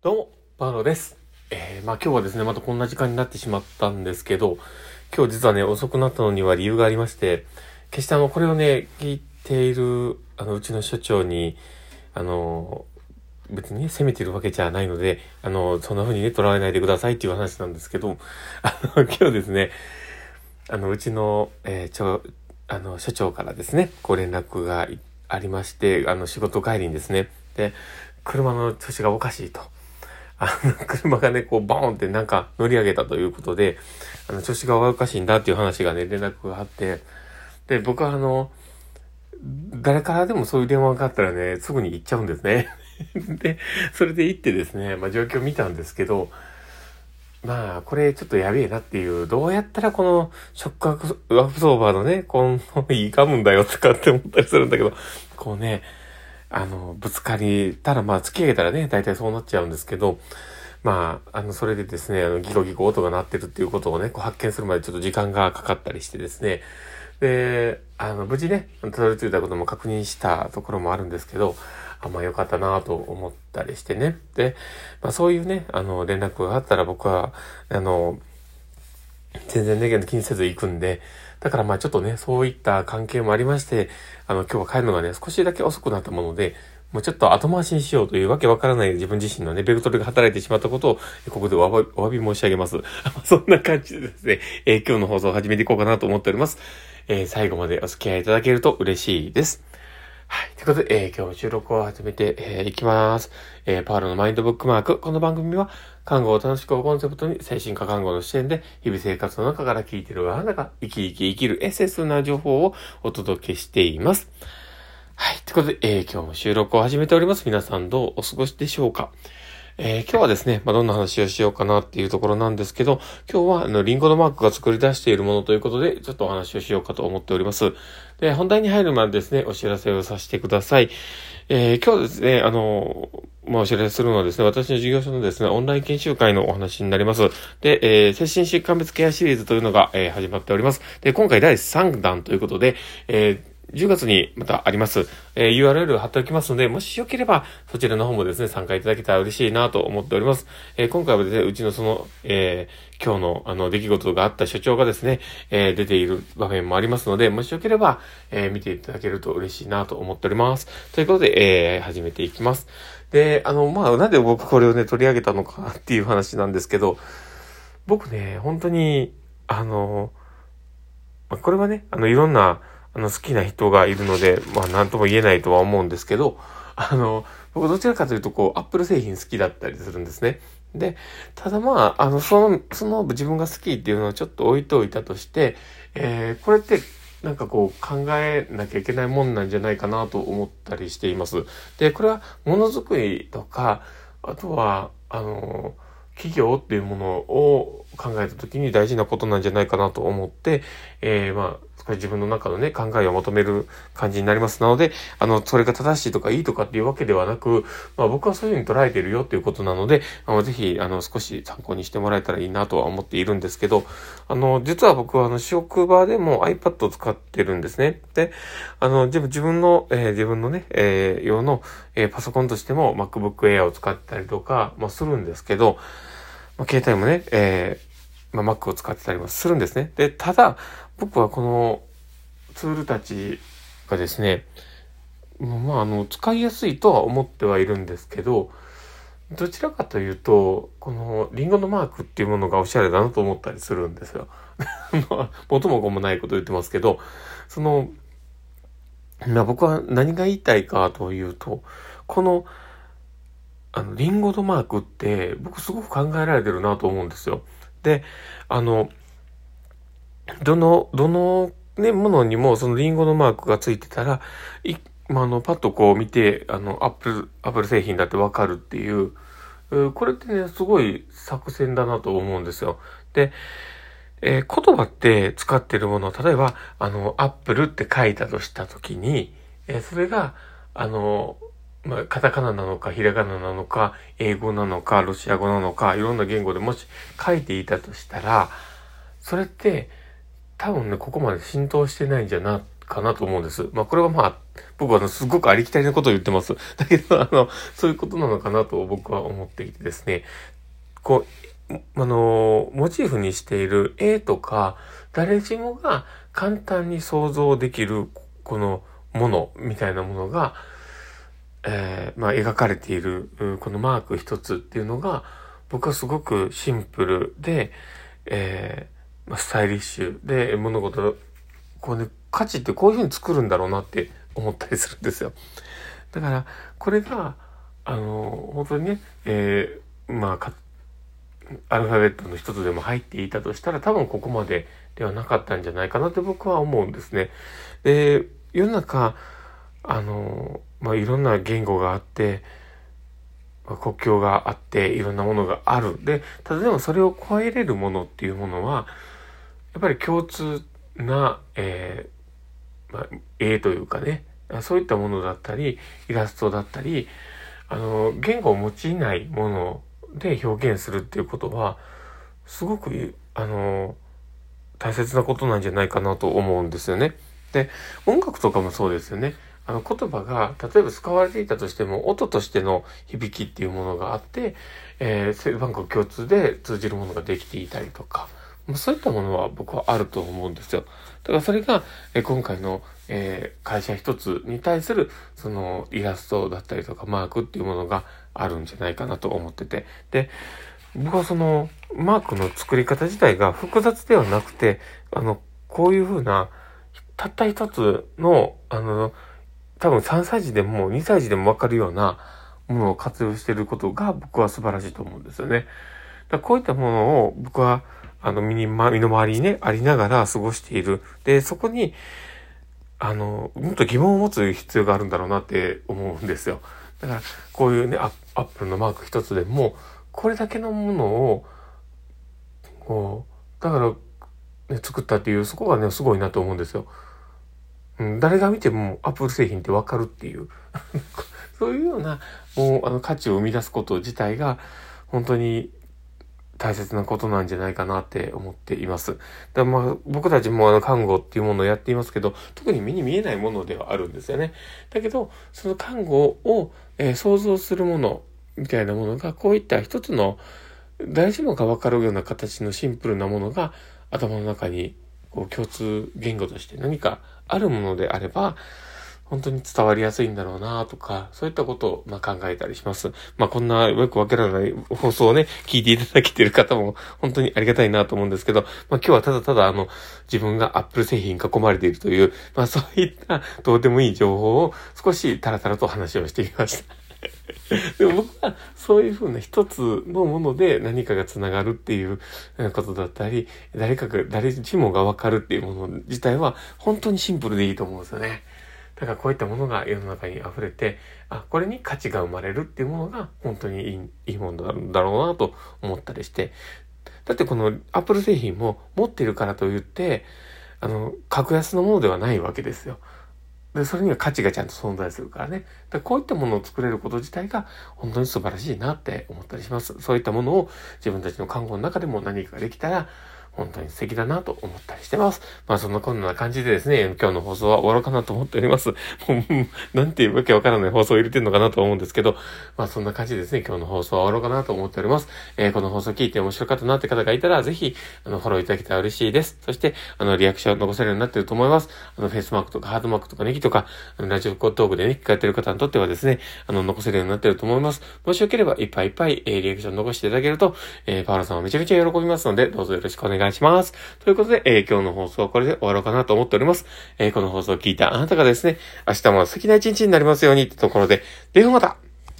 どうも、パウロです。えー、まあ今日はですね、またこんな時間になってしまったんですけど、今日実はね、遅くなったのには理由がありまして、決してあの、これをね、聞いている、あの、うちの所長に、あの、別にね、責めてるわけじゃないので、あの、そんな風にね、捉えないでくださいっていう話なんですけど、あの、今日ですね、あの、うちの、えー、ちょ、あの、所長からですね、ご連絡がありまして、あの、仕事帰りにですね、で、車の調子がおかしいと。あの、車がね、こう、ボーンってなんか乗り上げたということで、あの、調子がおかしいんだっていう話がね、連絡があって、で、僕はあの、誰からでもそういう電話があったらね、すぐに行っちゃうんですね。で、それで行ってですね、まあ状況見たんですけど、まあ、これちょっとやべえなっていう、どうやったらこのショックアブソーバーのね、この、いかむんだよとかって思ったりするんだけど、こうね、あの、ぶつかりたら、まあ、突き上げたらね、大体そうなっちゃうんですけど、まあ、あの、それでですね、あの、ギコギコ音が鳴ってるっていうことをね、こう発見するまでちょっと時間がかかったりしてですね、で、あの、無事ね、たどり着いたことも確認したところもあるんですけど、あ、まあよかったなと思ったりしてね。で、まあそういうね、あの、連絡があったら僕は、あの、全然ね、気にせず行くんで、だからまあちょっとね、そういった関係もありまして、あの、今日は帰るのがね、少しだけ遅くなったもので、もうちょっと後回しにしようというわけわからない自分自身のね、ベクトルが働いてしまったことを、ここでお詫びお詫び申し上げます。そんな感じでですね、えー今日の放送を始めていこうかなと思っております。えー最後までお付き合いいただけると嬉しいです。はい。ということで、えー今日も収録を始めて、えーいきます。えーパールのマインドブックマーク。この番組は、看護を楽しくをコンセプトに、精神科看護の視点で、日々生活の中から聞いているあなたが、生き生き生きるエッセンスな情報をお届けしています。はい。ということで、えー今日も収録を始めております。皆さんどうお過ごしでしょうか？えー今日はですね、まあ、どんな話をしようかなっていうところなんですけど、今日は、あの、リンゴのマークが作り出しているものということで、ちょっとお話をしようかと思っております。で、本題に入るまでですね、お知らせをさせてください。えー今日ですね、あの、まあ、お知らせするのはですね、私の事業所のですね、オンライン研修会のお話になります。で、えー精神疾患別ケアシリーズというのが、えー始まっております。で、今回第3弾ということで、えー10月にまたあります。えー URL 貼っておきますので、もしよければ、そちらの方もですね、参加いただけたら嬉しいなと思っております。えー今回はですね、うちのその、えー今日のあの、出来事があった所長がですね、え出ている場面もありますので、もしよければ、え見ていただけると嬉しいなと思っております。ということで、え始めていきます。で、あの、まあ、なんで僕これをね、取り上げたのかっていう話なんですけど、僕ね、本当に、あの、まあこれはね、あの、いろんな、あの、好きな人がいるので、まあ、なんとも言えないとは思うんですけど、あの、僕どちらかというと、こう、アップル製品好きだったりするんですね。で、ただまあ、あの、その、その自分が好きっていうのをちょっと置いといたとして、えー、これって、なんかこう考えなきゃいけないもんなんじゃないかなと思ったりしています。で、これはものづくりとか、あとは、あの、企業っていうものを考えたときに大事なことなんじゃないかなと思って、えー、まあ、これ自分の中のね、考えを求める感じになります。なので、あの、それが正しいとかいいとかっていうわけではなく、まあ僕はそういうふうに捉えてるよっていうことなので、あの、ぜひ、あの、少し参考にしてもらえたらいいなとは思っているんですけど、あの、実は僕はあの、職場でも iPad を使ってるんですね。で、あの、自分自分の、えー自分のね、えー用の、えーパソコンとしても MacBook Air を使ったりとか、まあするんですけど、まあ、携帯もね、えまあ、Mac を使ってたりもするんですね。で、ただ、僕はこのツールたちがですね、まあ、あの、使いやすいとは思ってはいるんですけど、どちらかというと、このリンゴのマークっていうものがおしゃれだなと思ったりするんですよ。元も子もないこと言ってますけど、その、まあ僕は何が言いたいかというと、この、あの、リンゴのマークって僕すごく考えられてるなと思うんですよ。で、あの、どの、どのね、ものにもそのリンゴのマークがついてたら、い、まあ、の、パッとこう見て、あの、アップル、アップル製品だってわかるっていう、これってね、すごい作戦だなと思うんですよ。で、えー言葉って使ってるもの、例えば、あの、アップルって書いたとしたときに、えーそれが、あの、まあ、カタカナなのか、ひらがななのか、英語なのか、ロシア語なのか、いろんな言語でもし書いていたとしたら、それって、多分ね、ここまで浸透してないんじゃなかなと思うんです。まあこれはまあ、僕はあのすごくありきたりなことを言ってます。だけど、あの、そういうことなのかなと僕は思っていてですね、こう、あの、モチーフにしている絵とか、誰しもが簡単に想像できる、このものみたいなものが、えー、まあ描かれている、このマーク一つっていうのが、僕はすごくシンプルで、えー、まあ、スタイリッシュで物事、こうね、価値ってこういうふうに作るんだろうなって思ったりするんですよ。だから、これが、あの、本当にね、えー、まあ、アルファベットの一つでも入っていたとしたら多分ここまでではなかったんじゃないかなって僕は思うんですね。で、世の中、あの、まあ、いろんな言語があって、まあ国境があっていろんなものがある。で、ただでもそれを超えれるものっていうものは、やっぱり共通な、えー、まあ、絵というかね、そういったものだったり、イラストだったり、あの、言語を用いないもので表現するっていうことは、すごく、あの、大切なことなんじゃないかなと思うんですよね。で、音楽とかもそうですよね。あの言葉が、例えば使われていたとしても、音としての響きっていうものがあって、えー、番号共通で通じるものができていたりとか、まそういったものは僕はあると思うんですよ。だからそれが、え今回の、えー、会社一つに対する、そのイラストだったりとかマークっていうものがあるんじゃないかなと思ってて。で、僕はそのマークの作り方自体が複雑ではなくて、あの、こういうふうな、たった一つの、あの、多分3歳児でも2歳児でもわかるようなものを活用していることが僕は素晴らしいと思うんですよね。だこういったものを僕はあの身に、ま、身の回りにね、ありながら過ごしている。で、そこに、あの、もっと疑問を持つ必要があるんだろうなって思うんですよ。だから、こういうね、アップルのマーク一つでも、これだけのものを、こう、だから、ね、作ったっていう、そこがね、すごいなと思うんですよ。うん、誰が見てもアップル製品ってわかるっていう。そういうような、もう、あの、価値を生み出すこと自体が、本当に大切なことなんじゃないかなって思っています。だまあ、僕たちもあの、看護っていうものをやっていますけど、特に目に見えないものではあるんですよね。だけど、その看護を、えー、想像するもの、みたいなものが、こういった一つの、誰しもがわかるような形のシンプルなものが、頭の中に、こう、共通言語として何かあるものであれば、本当に伝わりやすいんだろうなとか、そういったことをま考えたりします。まあこんなよくわからない放送をね、聞いていただけてる方も本当にありがたいなと思うんですけど、まあ今日はただただあの、自分が Apple 製品に囲まれているという、まあそういったどうでもいい情報を少しタラタラと話をしてみました。でも僕はそういうふうな一つのもので何かが繋がるっていうことだったり、誰かが、誰しもがわかるっていうもの自体は本当にシンプルでいいと思うんですよね。だからこういったものが世の中に溢れて、あ、これに価値が生まれるっていうものが本当にいいいいものなんだろうなと思ったりして。だってこの Apple 製品も持ってるからといって、あの、格安のものではないわけですよ。で、それには価値がちゃんと存在するからね。だこういったものを作れること自体が本当に素晴らしいなって思ったりします。そういったものを自分たちの看護の中でも何かできたら、本当に素敵だなと思ったりしてます。まあそんなこんな感じでですね、今日の放送は終わろうかなと思っております。もう、なんていうわけわからない放送を入れてるのかなと思うんですけど、まあそんな感じでですね、今日の放送は終わろうかなと思っております。えー、この放送聞いて面白かったなって方がいたら、ぜひ、あの、フォローいただけたら嬉しいです。そして、あの、リアクションを残せるようになってると思います。あの、フェイスマークとかハードマークとかネギとか、あのラジオトークでね、聞かれてる方にとってはですね、あの、残せるようになってると思います。もしよければ、いっぱいいっぱい、えー、リアクション残していただけると、えー、パウロさんはめちゃくちゃ喜びますので、どうぞよろしくお願いします願いします。ということで、えー、今日の放送はこれで終わろうかなと思っております。えー、この放送を聞いたあなたがですね、明日も素敵な一日になりますようにってところで、ではまた